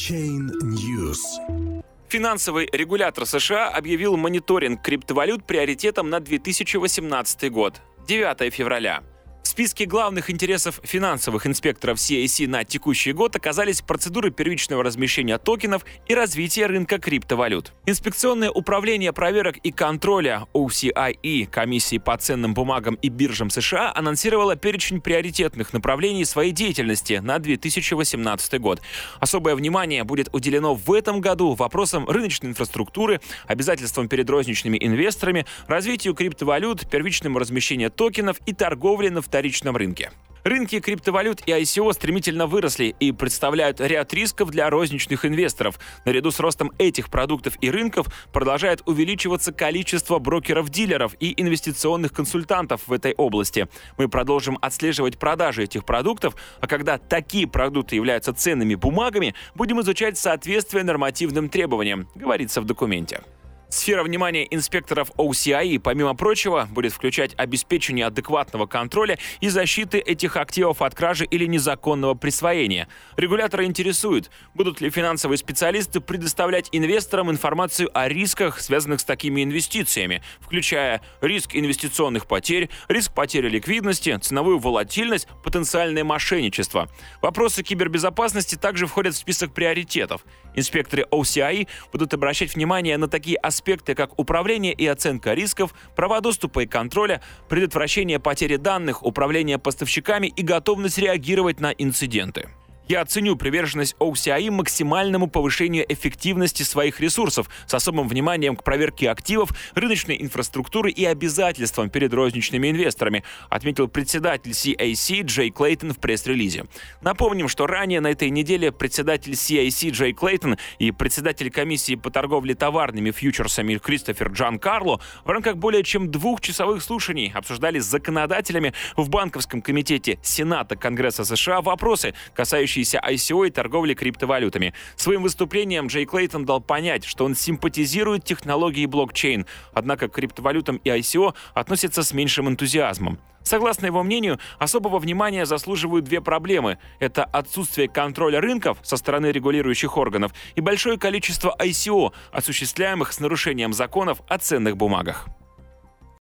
Chain News. Финансовый регулятор США объявил мониторинг криптовалют приоритетом на 2018 год. 9 февраля. Списке главных интересов финансовых инспекторов CAC на текущий год оказались процедуры первичного размещения токенов и развитие рынка криптовалют. Инспекционное управление проверок и контроля OCIE Комиссии по ценным бумагам и биржам США анонсировало перечень приоритетных направлений своей деятельности на 2018 год. Особое внимание будет уделено в этом году вопросам рыночной инфраструктуры, обязательствам перед розничными инвесторами, развитию криптовалют, первичному размещению токенов и торговле на вторичном рынке. Рынки криптовалют и ICO стремительно выросли и представляют ряд рисков для розничных инвесторов. Наряду с ростом этих продуктов и рынков продолжает увеличиваться количество брокеров-дилеров и инвестиционных консультантов в этой области. Мы продолжим отслеживать продажи этих продуктов, а когда такие продукты являются ценными бумагами, будем изучать соответствие нормативным требованиям, говорится в документе. Сфера внимания инспекторов OCI, помимо прочего, будет включать обеспечение адекватного контроля и защиты этих активов от кражи или незаконного присвоения. Регуляторы интересуют, будут ли финансовые специалисты предоставлять инвесторам информацию о рисках, связанных с такими инвестициями, включая риск инвестиционных потерь, риск потери ликвидности, ценовую волатильность, потенциальное мошенничество. Вопросы кибербезопасности также входят в список приоритетов. Инспекторы OCI будут обращать внимание на такие аспекты, аспекты, как управление и оценка рисков, права доступа и контроля, предотвращение потери данных, управление поставщиками и готовность реагировать на инциденты. Я ценю приверженность OCI максимальному повышению эффективности своих ресурсов с особым вниманием к проверке активов, рыночной инфраструктуры и обязательствам перед розничными инвесторами, отметил председатель CAC Джей Клейтон в пресс-релизе. Напомним, что ранее на этой неделе председатель CAC Джей Клейтон и председатель комиссии по торговле товарными фьючерсами Кристофер Джан Карло в рамках более чем двухчасовых слушаний обсуждали с законодателями в банковском комитете Сената Конгресса США вопросы, касающиеся касающиеся ICO и торговли криптовалютами. Своим выступлением Джей Клейтон дал понять, что он симпатизирует технологии блокчейн, однако к криптовалютам и ICO относится с меньшим энтузиазмом. Согласно его мнению, особого внимания заслуживают две проблемы. Это отсутствие контроля рынков со стороны регулирующих органов и большое количество ICO, осуществляемых с нарушением законов о ценных бумагах.